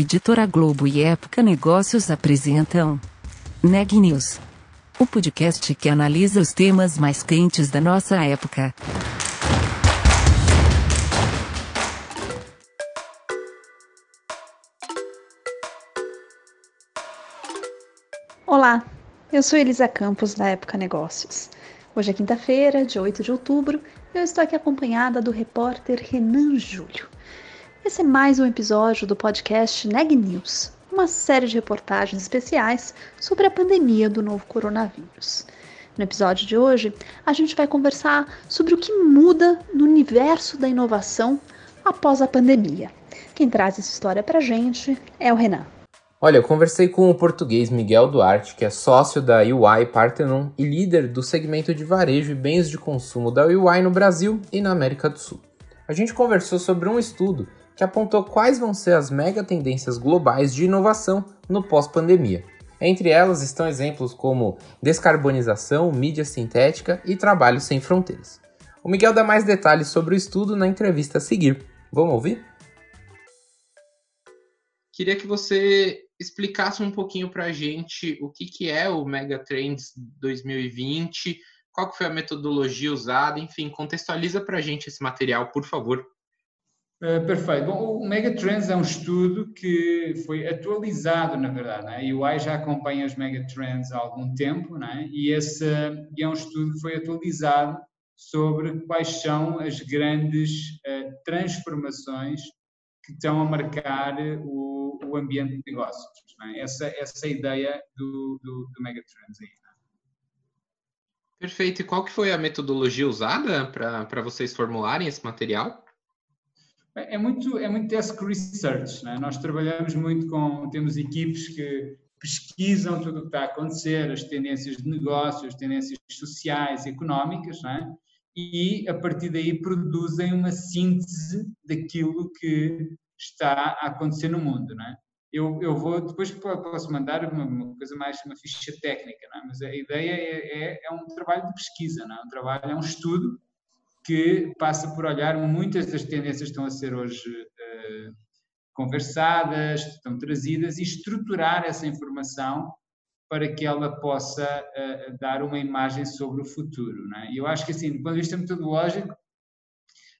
Editora Globo e Época Negócios apresentam Neg News, o podcast que analisa os temas mais quentes da nossa época. Olá, eu sou Elisa Campos da Época Negócios. Hoje é quinta-feira, dia 8 de outubro, e eu estou aqui acompanhada do repórter Renan Júlio. Esse é mais um episódio do podcast Neg News, uma série de reportagens especiais sobre a pandemia do novo coronavírus. No episódio de hoje, a gente vai conversar sobre o que muda no universo da inovação após a pandemia. Quem traz essa história pra gente é o Renan. Olha, eu conversei com o português Miguel Duarte, que é sócio da UI Parthenon e líder do segmento de varejo e bens de consumo da UI no Brasil e na América do Sul. A gente conversou sobre um estudo que apontou quais vão ser as mega tendências globais de inovação no pós-pandemia. Entre elas estão exemplos como descarbonização, mídia sintética e trabalho sem fronteiras. O Miguel dá mais detalhes sobre o estudo na entrevista a seguir. Vamos ouvir? Queria que você explicasse um pouquinho para a gente o que, que é o Mega Trends 2020, qual que foi a metodologia usada, enfim, contextualiza para a gente esse material, por favor. Uh, perfeito. Bom, o Megatrends é um estudo que foi atualizado, na verdade. Né? A UI já acompanha os Megatrends há algum tempo, né? e esse e é um estudo que foi atualizado sobre quais são as grandes uh, transformações que estão a marcar o, o ambiente de negócios. Né? Essa, essa é a ideia do, do, do Megatrends aí. Perfeito. E qual que foi a metodologia usada para vocês formularem esse material? É muito, é muito desk research, né? nós trabalhamos muito com, temos equipes que pesquisam tudo o que está a acontecer, as tendências de negócios, as tendências sociais económicas, né? e a partir daí produzem uma síntese daquilo que está a acontecer no mundo. Né? Eu, eu vou, depois posso mandar uma, uma coisa mais, uma ficha técnica, né? mas a ideia é, é, é, um trabalho de pesquisa, né? um trabalho, é um estudo que passa por olhar muitas das tendências que estão a ser hoje uh, conversadas, estão trazidas e estruturar essa informação para que ela possa uh, dar uma imagem sobre o futuro. É? E eu acho que, assim, do ponto de vista metodológico,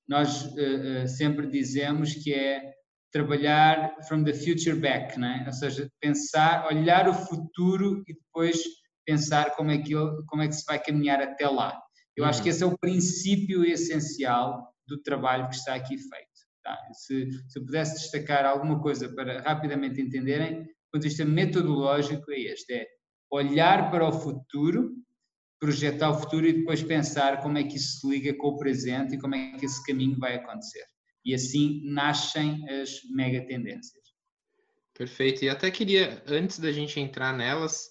nós uh, sempre dizemos que é trabalhar from the future back, é? ou seja, pensar, olhar o futuro e depois pensar como é que, como é que se vai caminhar até lá. Eu acho que uhum. esse é o princípio essencial do trabalho que está aqui feito. Tá? Se, se eu pudesse destacar alguma coisa para rapidamente entenderem, do ponto de vista metodológico, é este: é olhar para o futuro, projetar o futuro e depois pensar como é que isso se liga com o presente e como é que esse caminho vai acontecer. E assim nascem as mega tendências. Perfeito. E até queria, antes da gente entrar nelas,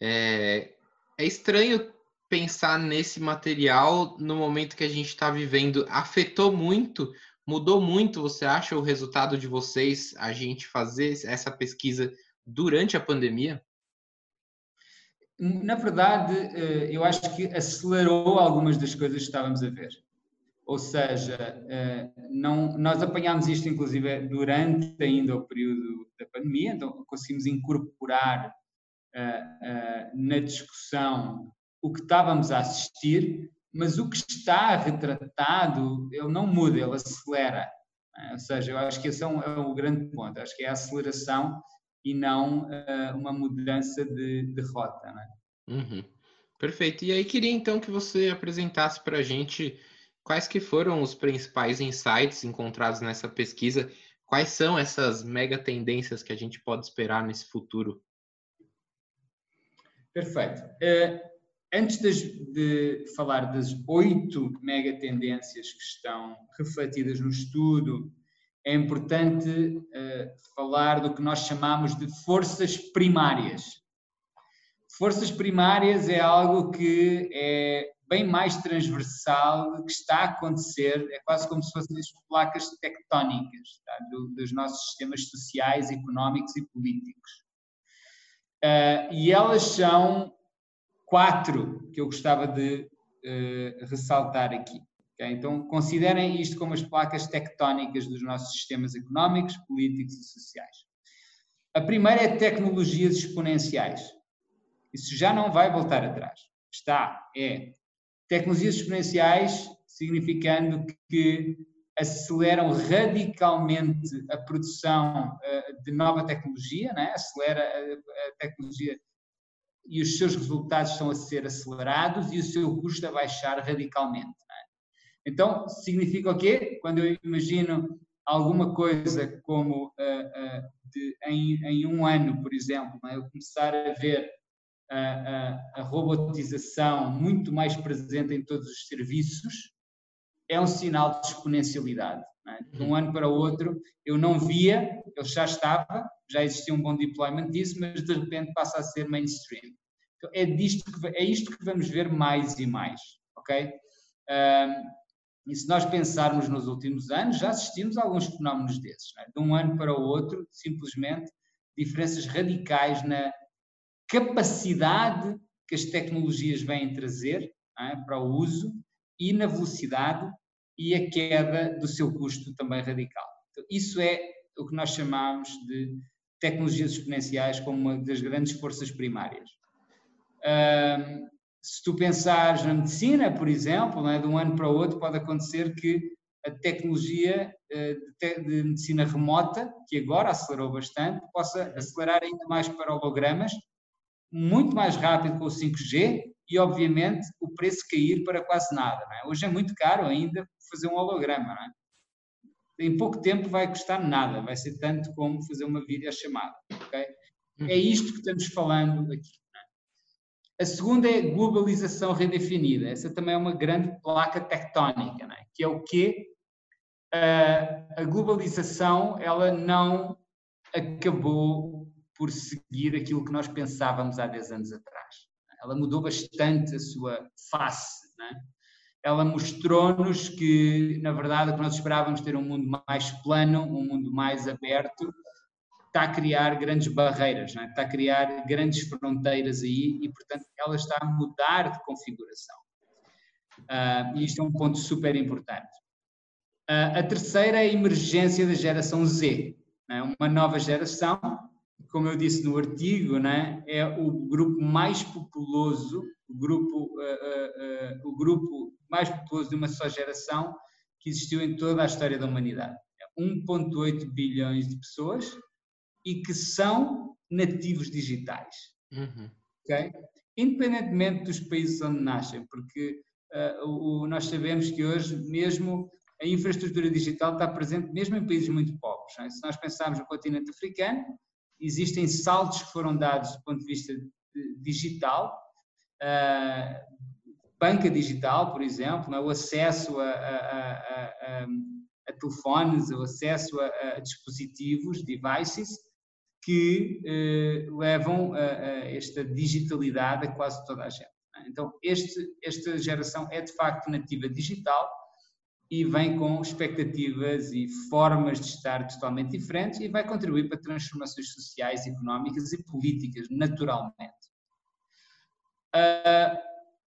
é, é estranho pensar nesse material no momento que a gente está vivendo afetou muito, mudou muito, você acha, o resultado de vocês, a gente fazer essa pesquisa durante a pandemia? Na verdade, eh, eu acho que acelerou algumas das coisas que estávamos a ver. Ou seja, eh, não, nós apanhámos isto, inclusive, durante ainda o período da pandemia, então conseguimos incorporar eh, na discussão o que estávamos a assistir, mas o que está retratado, ele não muda, ele acelera. É? Ou seja, eu acho que esse é, um, é o grande ponto, acho que é a aceleração e não uh, uma mudança de, de rota. É? Uhum. Perfeito. E aí queria então que você apresentasse para a gente quais que foram os principais insights encontrados nessa pesquisa, quais são essas mega tendências que a gente pode esperar nesse futuro? Perfeito. Uh, Antes de falar das oito mega tendências que estão refletidas no estudo, é importante uh, falar do que nós chamamos de forças primárias. Forças primárias é algo que é bem mais transversal, que está a acontecer, é quase como se fossem as placas tectónicas tá? Do, dos nossos sistemas sociais, económicos e políticos. Uh, e elas são quatro que eu gostava de uh, ressaltar aqui. Okay? Então, considerem isto como as placas tectónicas dos nossos sistemas económicos, políticos e sociais. A primeira é tecnologias exponenciais. Isso já não vai voltar atrás. Está, é tecnologias exponenciais, significando que aceleram radicalmente a produção uh, de nova tecnologia, né? acelera a, tecnologia e os seus resultados estão a ser acelerados e o seu custo a baixar radicalmente. Né? Então, significa o quê? Quando eu imagino alguma coisa como uh, uh, de, em, em, um ano, por exemplo, né? eu começar a ver a, a, robotização muito mais presente em todos os serviços, é um sinal de exponencialidade. É? De um ano para o outro, eu não via, ele já estava, já existia um bom deployment disso, mas de repente passa a ser mainstream. Então, é, disto que, é isto que vamos ver mais e mais, ok? Um, e se nós pensarmos nos últimos anos, já assistimos a alguns fenómenos desses. É? De um ano para o outro, simplesmente, diferenças radicais na capacidade que as tecnologias vêm trazer é? para o uso e na velocidade e a queda do seu custo também radical. Então, isso é o que nós chamamos de tecnologias exponenciais como uma das grandes forças primárias. Se tu pensares na medicina, por exemplo, é, de um ano para o outro pode acontecer que a tecnologia de, de, medicina remota, que agora acelerou bastante, possa acelerar ainda mais para hologramas, muito mais rápido com o 5G e, obviamente, o preço cair para quase nada. É? Hoje é muito caro ainda fazer um holograma. É? Em pouco tempo vai custar nada, vai ser tanto como fazer uma videochamada. Okay? É uhum. isto que estamos falando aqui. É? A segunda é globalização redefinida. Essa também é uma grande placa tectónica, é? que é o quê? a globalização ela não acabou por seguir aquilo que nós pensávamos há 10 anos atrás ela mudou bastante a sua face. Né? Ela mostrou-nos que, na verdade, o que nós esperávamos ter um mundo mais plano, um mundo mais aberto, está a criar grandes barreiras, né? está a criar grandes fronteiras aí e, portanto, ela está a mudar de configuração. Uh, e isto é um ponto super importante. Uh, a terceira é a emergência da geração Z, né? uma nova geração como eu disse no artigo, né, é o grupo mais populoso, o grupo, uh, o grupo mais populoso de uma só geração que existiu em toda a história da humanidade. 1,8 bilhões de pessoas e que são nativos digitais. Uhum. Okay? Independentemente dos países onde nascem, porque o, nós sabemos que hoje mesmo a infraestrutura digital está presente mesmo em países muito pobres. É? Se nós pensarmos no continente africano, existem saltos que foram dados do ponto de vista digital, uh, banca digital, por exemplo, é? o acesso a, a, a, a, telefones, o acesso a, dispositivos, devices, que uh, levam esta digitalidade a quase toda a gente. É? Então, este, esta geração é de facto nativa digital e vem com expectativas e formas de estar totalmente diferentes e vai contribuir para transformações sociais, económicas e políticas, naturalmente. Uh,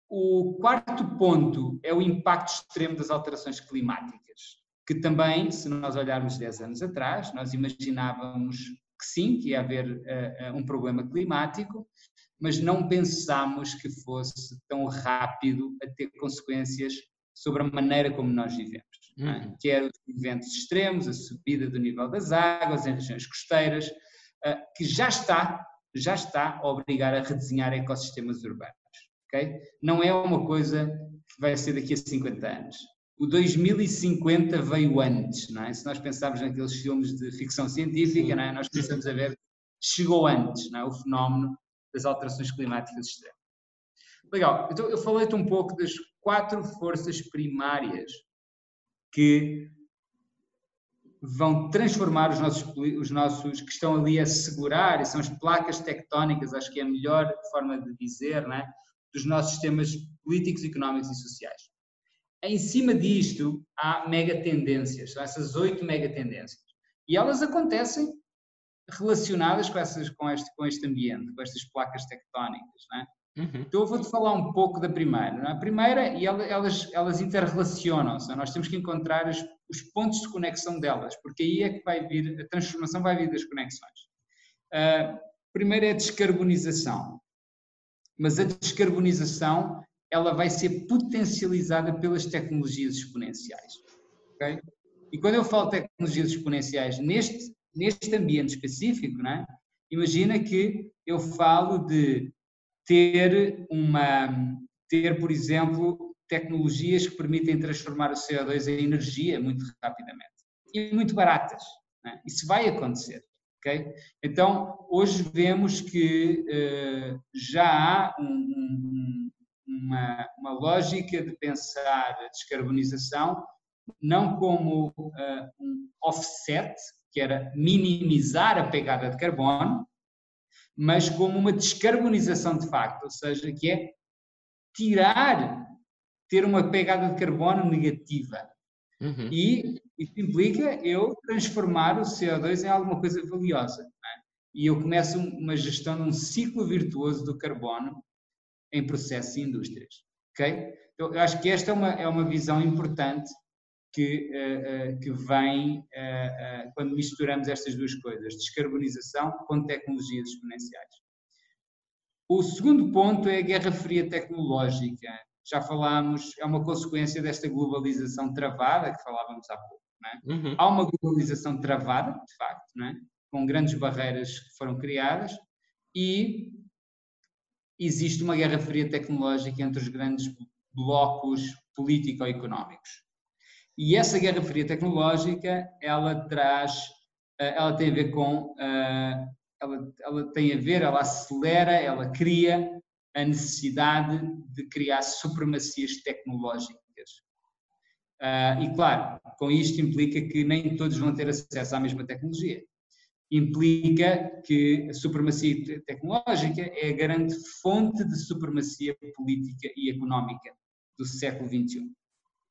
o quarto ponto é o impacto extremo das alterações climáticas, que também, se nós olharmos 10 anos atrás, nós imaginávamos que sim, que ia haver uh, um problema climático, mas não pensámos que fosse tão rápido a ter consequências sobre a maneira como nós vivemos, é? uhum. quer os eventos extremos, a subida do nível das águas em regiões costeiras, uh, que já está, já está a obrigar a redesenhar ecossistemas urbanos. Okay? Não é uma coisa que vai ser daqui a 50 anos. O 2050 veio antes, não é? Se nós pensarmos naqueles filmes de ficção científica, não é? nós pensamos a ver, chegou antes, não é? O fenómeno das alterações climáticas extremas. Legal, então eu falei-te um pouco das quatro forças primárias que vão transformar os nossos, os nossos que estão ali a segurar, e são as placas tectónicas, acho que é a melhor forma de dizer, né, dos nossos sistemas políticos, económicos e sociais. Em cima disto, há mega tendências, são essas oito mega tendências. E elas acontecem relacionadas com, essas, com, este, com este ambiente, com estas placas tectónicas. Né? Uhum. Então eu vou-te falar um pouco da primeira. É? A primeira, e elas, elas interrelacionam-se, é? nós temos que encontrar os, os, pontos de conexão delas, porque aí é que vai vir, a transformação vai vir das conexões. Uh, primeiro é a descarbonização. Mas a descarbonização ela vai ser potencializada pelas tecnologias exponenciais. Okay? E quando eu falo tecnologias exponenciais neste, neste ambiente específico, né, imagina que eu falo de ter uma, ter, por exemplo, tecnologias que permitem transformar o CO2 em energia muito rapidamente e muito baratas. Né? Isso vai acontecer. Então, hoje vemos que uh, já há um, um, uma, uma, lógica de pensar a descarbonização não como uh, um offset, que era minimizar a pegada de carbono, mas como uma descarbonização de facto, ou seja, que é tirar, ter uma pegada de carbono negativa. Uhum. E isso implica eu transformar o CO2 em alguma coisa valiosa. É? E eu começo uma gestão de um ciclo virtuoso do carbono em processos e indústrias. Então, eu acho que esta é uma, é uma visão importante que, uh, uh, que vem uh, quando misturamos estas duas coisas, descarbonização com tecnologias exponenciais. O segundo ponto é a guerra fria tecnológica. Já falámos, é uma consequência desta globalização travada que falávamos há pouco. É? Uhum. Há uma globalização travada, de facto, é? com grandes barreiras que foram criadas e existe uma guerra fria tecnológica entre os grandes blocos político-económicos. E essa guerra fria tecnológica, ela traz, eh, ela tem a ver com, eh, ela, ela tem a ver, ela acelera, ela cria a necessidade de criar supremacias tecnológicas. Uh, e claro, com isto implica que nem todos vão ter acesso à mesma tecnologia. Implica que a supremacia tecnológica é a grande fonte de supremacia política e económica do século XXI.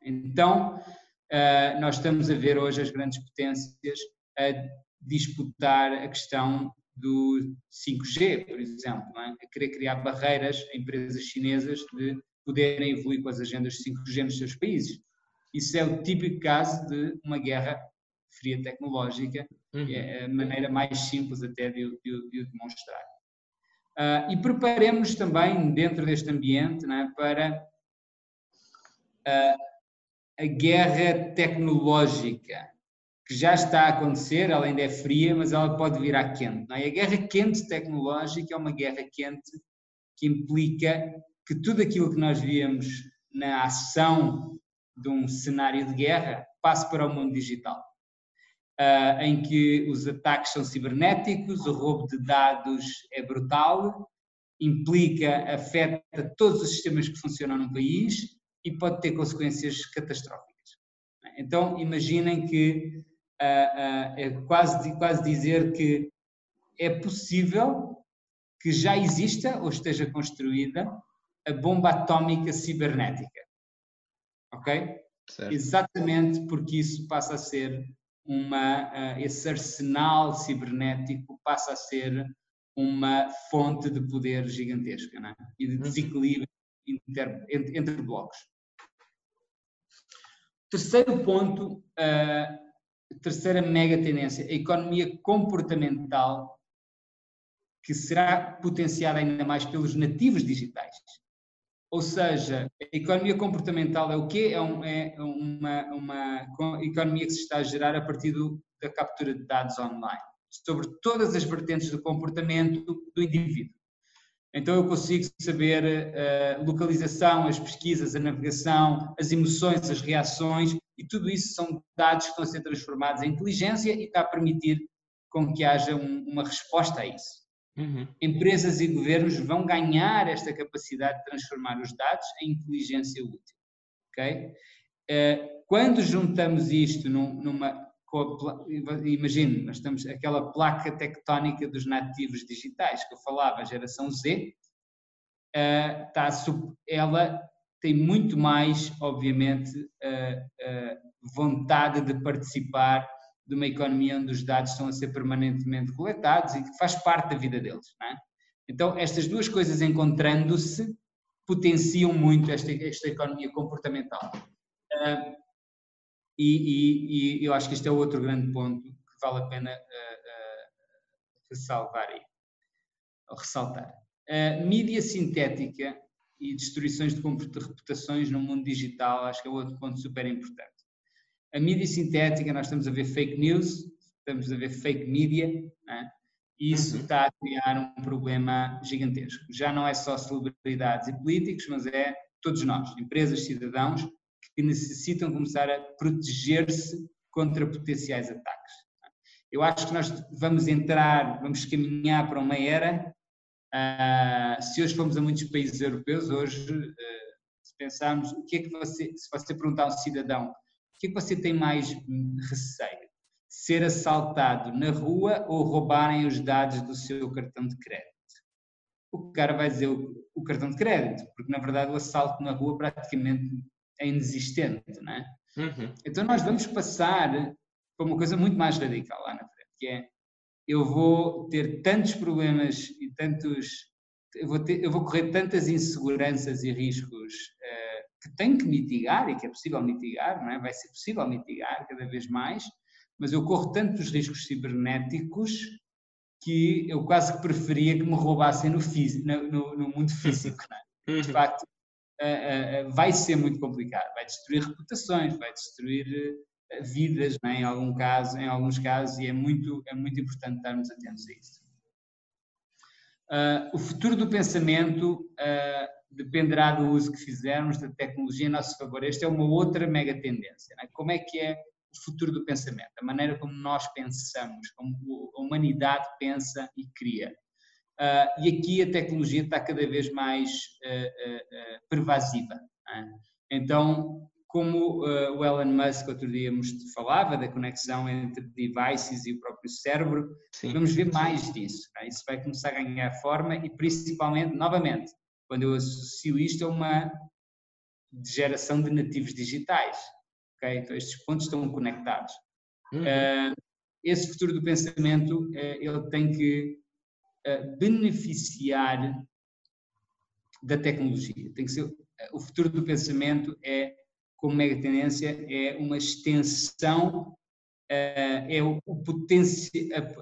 Então, uh, nós estamos a ver hoje as grandes potências a disputar a questão do 5G, por exemplo, é? a querer criar barreiras a empresas chinesas de poderem evoluir com as agendas 5G nos seus países. Isso é o típico caso de uma guerra fria tecnológica, uhum. é a maneira mais simples até de, de, de o demonstrar. Uh, e preparemos-nos também, dentro deste ambiente, é, para uh, a guerra tecnológica, que já está a acontecer, ela ainda é fria, mas ela pode virar quente. Não é? A guerra quente tecnológica é uma guerra quente que implica que tudo aquilo que nós víamos na ação de um cenário de guerra passe para o mundo digital, uh, em que os ataques são cibernéticos, o roubo de dados é brutal, implica, afeta todos os sistemas que funcionam no país e pode ter consequências catastróficas. Então, imaginem que é quase, quase dizer que é possível que já exista ou esteja construída a bomba atómica cibernética ok? Certo. Exatamente porque isso passa a ser uma, esse arsenal cibernético passa a ser uma fonte de poder gigantesca é? e de uhum. desequilíbrio inter, entre, entre, blocos. Terceiro ponto, uh, terceira mega tendência, a economia comportamental, que será potenciada ainda mais pelos nativos digitais. Ou seja, a economia comportamental é o quê? É, um, é uma, uma, economia que se está a gerar a partir do, da captura de dados online, sobre todas as vertentes do comportamento do indivíduo. Então eu consigo saber a eh, localização, as pesquisas, a navegação, as emoções, as reações, e tudo isso são dados que estão a ser transformados em inteligência e está a permitir com que haja um, uma resposta a isso. Uhum. Empresas e governos vão ganhar esta capacidade de transformar os dados em inteligência útil. Okay? Uh, quando juntamos isto num, numa. Imagine, nós estamos aquela placa tectónica dos nativos digitais que eu falava, a geração Z, uh, tá, ela tem muito mais, obviamente, vontade de participar de uma economia onde os dados estão a ser permanentemente coletados e que faz parte da vida deles. É? Então, estas duas coisas encontrando-se potenciam muito esta, esta economia comportamental. Uh, e, e, e, eu acho que este é outro grande ponto que vale a pena uh, uh, ressalvar aí, ressaltar. A mídia sintética e destruições de reputações no mundo digital, acho que é outro ponto super importante. A mídia sintética, nós estamos a ver fake news, estamos a ver fake media, né? e isso uhum. está a criar um problema gigantesco. Já não é só celebridades e políticos, mas é todos nós, empresas, cidadãos, que necessitam começar a proteger-se contra potenciais ataques. Eu acho que nós vamos entrar, vamos caminhar para uma era Uh, se hoje fomos a muitos países europeus, hoje, uh, se pensarmos, o que é que você, se você perguntar a um cidadão, o que é que você tem mais receio? Ser assaltado na rua ou roubarem os dados do seu cartão de crédito? O cara vai dizer o, o cartão de crédito, porque na verdade o assalto na rua praticamente é inexistente, não é? Uhum. Então nós vamos passar para uma coisa muito mais radical lá na frente, que é eu vou ter tantos problemas e tantos. Eu vou, ter, eu vou correr tantas inseguranças e riscos uh, que tenho que mitigar e que é possível mitigar, não é? vai ser possível mitigar cada vez mais, mas eu corro tantos riscos cibernéticos que eu quase que preferia que me roubassem no, físico, no, no mundo físico. É? De uhum. facto, uh, uh, vai ser muito complicado, vai destruir reputações, vai destruir vidas, né, em, algum caso, em alguns casos, e é muito, é muito importante estarmos atentos a isso. Uh, o futuro do pensamento uh, dependerá do uso que fizermos da tecnologia a nosso favor. Esta é uma outra mega tendência. Né? Como é que é o futuro do pensamento? A maneira como nós pensamos, como a humanidade pensa e cria. Uh, e aqui a tecnologia está cada vez mais pervasiva. Né? Então, como uh, o Elon Musk outro dia falava da conexão entre devices e o próprio cérebro, Sim. vamos ver mais disso. Né? Isso vai começar a ganhar forma e principalmente, novamente, quando eu associo isto a uma geração de nativos digitais. Okay? Então estes pontos estão conectados. Uhum. Uh, esse futuro do pensamento, uh, ele tem que beneficiar da tecnologia. Tem que ser, o futuro do pensamento é como mega tendência é uma extensão, eh, é o,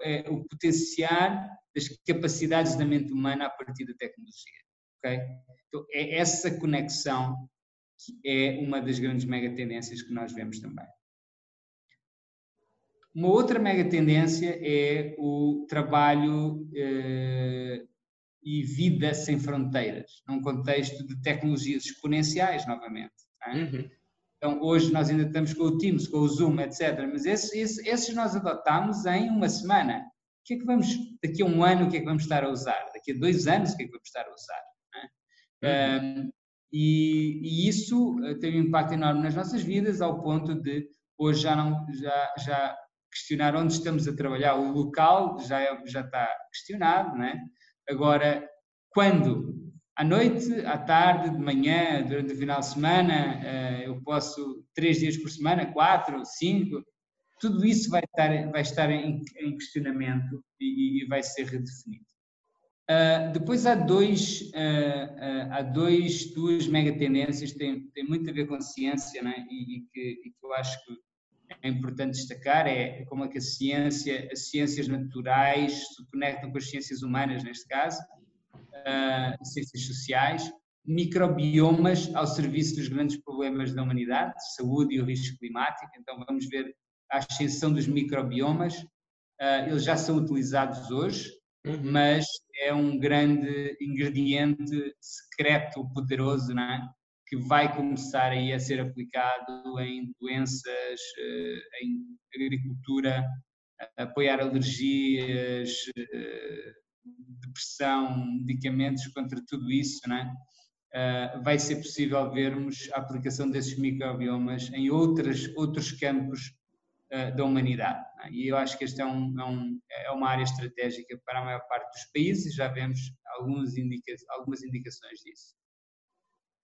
é o potenciar das capacidades da mente humana a partir da tecnologia. Okay? Então, é essa conexão que é uma das grandes mega tendências que nós vemos também. Uma outra mega tendência é o trabalho eh, e vida sem fronteiras, num contexto de tecnologias exponenciais, novamente. É? Uhum. Então, hoje nós ainda estamos com o Teams, com o Zoom, etc. Mas esses, esses, esses nós adotamos em uma semana. O que é que vamos, daqui a um ano, o que é que vamos estar a usar? Daqui a dois anos, o que é que vamos estar a usar? É? Uhum. Um, e, e, isso eh, tem um impacto enorme nas nossas vidas, ao ponto de hoje já, não, já, já questionar onde estamos a trabalhar. O local já, é, já está questionado, né? Agora, quando à noite, à tarde, de manhã, durante o final de semana, eh, eu posso três dias por semana, quatro, cinco, tudo isso vai estar, vai estar em, em questionamento e, e, vai ser redefinido. Uh, depois há dois, uh, uh, há dois, duas mega tendências que têm, têm muito a ver com ciência né? e, e, que, e, que, eu acho que é importante destacar, é como é que a ciência, as ciências naturais se conectam com as ciências humanas, neste caso, uh, ciências sociais, microbiomas ao serviço dos grandes problemas da humanidade, saúde e o risco climático. Então, vamos ver a ascensão dos microbiomas. Uh, eles já são utilizados hoje, uhum. mas é um grande ingrediente secreto, poderoso, não é? que vai começar aí a ser aplicado em doenças, uh, em agricultura, apoiar alergias, depressão, medicamentos contra tudo isso, né? Uh, vai ser possível vermos a aplicação desses microbiomas em outras, outros campos uh, da humanidade. Né? E eu acho que esta é, um, é, um, é, uma área estratégica para a maior parte dos países, já vemos indica algumas indicações disso.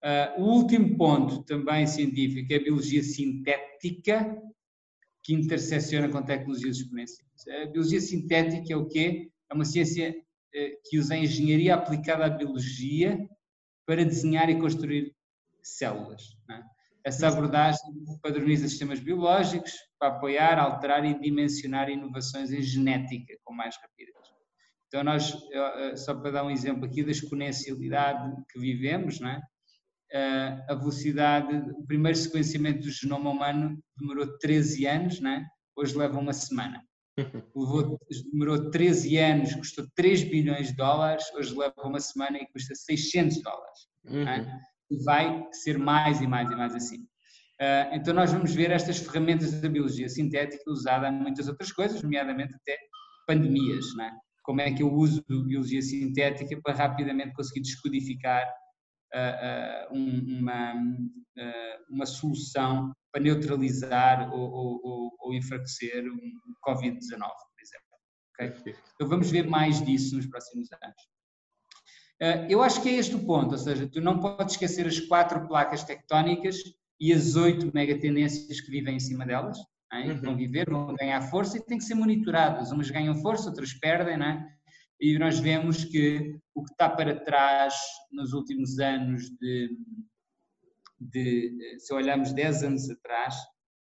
Uh, o último ponto, também científico, é a biologia sintética, que intersecciona com tecnologias exponenciais. A biologia sintética é o quê? É uma ciência que usa a engenharia aplicada à biologia para desenhar e construir células. É? Essa abordagem padroniza sistemas biológicos para apoiar, alterar e dimensionar inovações em genética com mais rapidez. Então, nós, só para dar um exemplo aqui da exponencialidade que vivemos, não é? a velocidade, o primeiro sequenciamento do genoma humano demorou 13 anos, é? hoje leva uma semana. Demorou 13 anos, custou 3 bilhões de dólares, hoje leva uma semana e custa 600 dólares. É? Uhum. É? E vai ser mais e mais e mais assim. Uh, então nós vamos ver estas ferramentas da biologia sintética usada em muitas outras coisas, nomeadamente até pandemias, é? Como é que eu uso biologia sintética para rapidamente conseguir descodificar uh, uh, uma, uma solução para neutralizar ou, ou, ou enfraquecer um Covid-19, por exemplo. Okay? Então vamos ver mais disso nos próximos anos. Uh, eu acho que é este o ponto, ou seja, tu não podes esquecer as quatro placas tectónicas e as oito megatendências que vivem em cima delas, é? uhum. vão viver, vão ganhar força e têm que ser monitoradas. Umas ganham força, outras perdem, não é? E nós vemos que o que está para trás nos últimos anos de, de, se olharmos 10 anos atrás,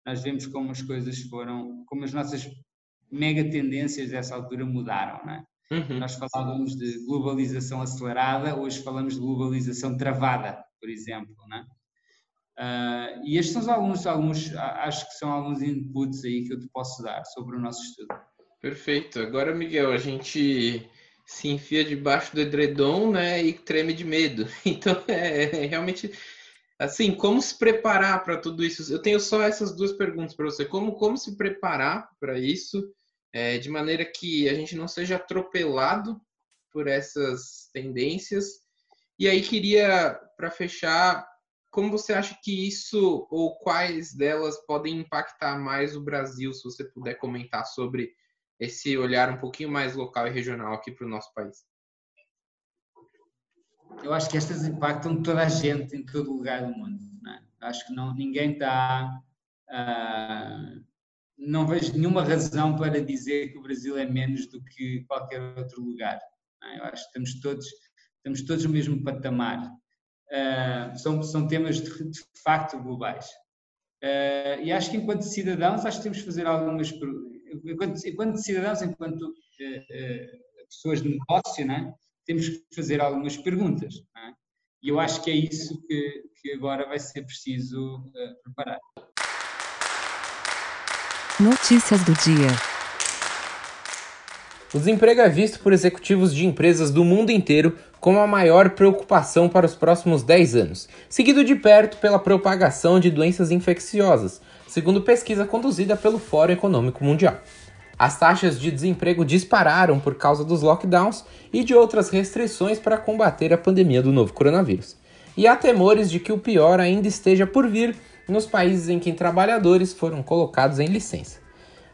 nós vemos como as coisas foram, como as nossas mega tendências dessa altura mudaram, não é? Uhum. Nós falávamos de globalização acelerada, hoje falamos de globalização travada, por exemplo, não é? Uh, e estes são alguns, alguns, acho que são alguns inputs aí que eu te posso dar sobre o nosso estudo. Perfeito. Agora, Miguel, a gente se enfia debaixo do edredom, né, e treme de medo. Então, é, é realmente assim, como se preparar para tudo isso? Eu tenho só essas duas perguntas para você. Como, como se preparar para isso, é, de maneira que a gente não seja atropelado por essas tendências? E aí queria, para fechar, como você acha que isso ou quais delas podem impactar mais o Brasil, se você puder comentar sobre esse olhar um pouquinho mais local e regional aqui para o nosso país? Eu acho que estas impactam toda a gente em todo lugar do mundo. É? Acho que não, ninguém está. Uh, não vejo nenhuma razão para dizer que o Brasil é menos do que qualquer outro lugar. É? Eu acho que estamos todos, estamos todos no mesmo patamar. Uh, são, são temas de, de facto globais. Uh, e acho que enquanto cidadãos, acho que temos que fazer algumas. Enquanto, enquanto cidadãos, enquanto pessoas de negócio, não é? Temos que fazer algumas perguntas. É? E eu acho que é isso que, que agora vai ser preciso uh, preparar. Notícias do dia. O desemprego é visto por executivos de empresas do mundo inteiro como a maior preocupação para os próximos 10 anos, seguido de perto pela propagação de doenças infecciosas, segundo pesquisa conduzida pelo Fórum Econômico Mundial. As taxas de desemprego dispararam por causa dos lockdowns e de outras restrições para combater a pandemia do novo coronavírus. E há temores de que o pior ainda esteja por vir nos países em que trabalhadores foram colocados em licença.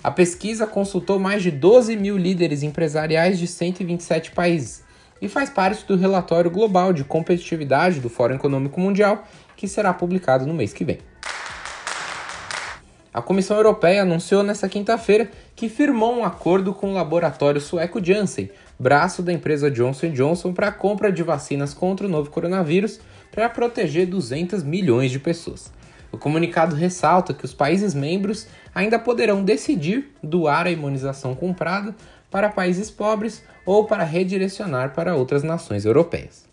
A pesquisa consultou mais de 12 mil líderes empresariais de 127 países e faz parte do relatório global de competitividade do Fórum Econômico Mundial, que será publicado no mês que vem. A Comissão Europeia anunciou nesta quinta-feira que firmou um acordo com o laboratório sueco Janssen, braço da empresa Johnson Johnson, para a compra de vacinas contra o novo coronavírus para proteger 200 milhões de pessoas. O comunicado ressalta que os países membros ainda poderão decidir doar a imunização comprada para países pobres ou para redirecionar para outras nações europeias.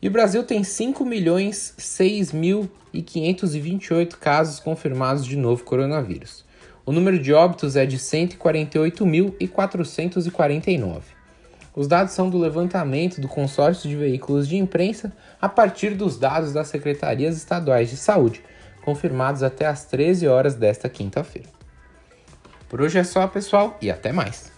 E o Brasil tem 5 milhões 6 mil e 528 casos confirmados de novo coronavírus. O número de óbitos é de 148.449. Os dados são do levantamento do consórcio de veículos de imprensa a partir dos dados das secretarias estaduais de saúde, confirmados até às 13 horas desta quinta-feira. Por hoje é só, pessoal, e até mais.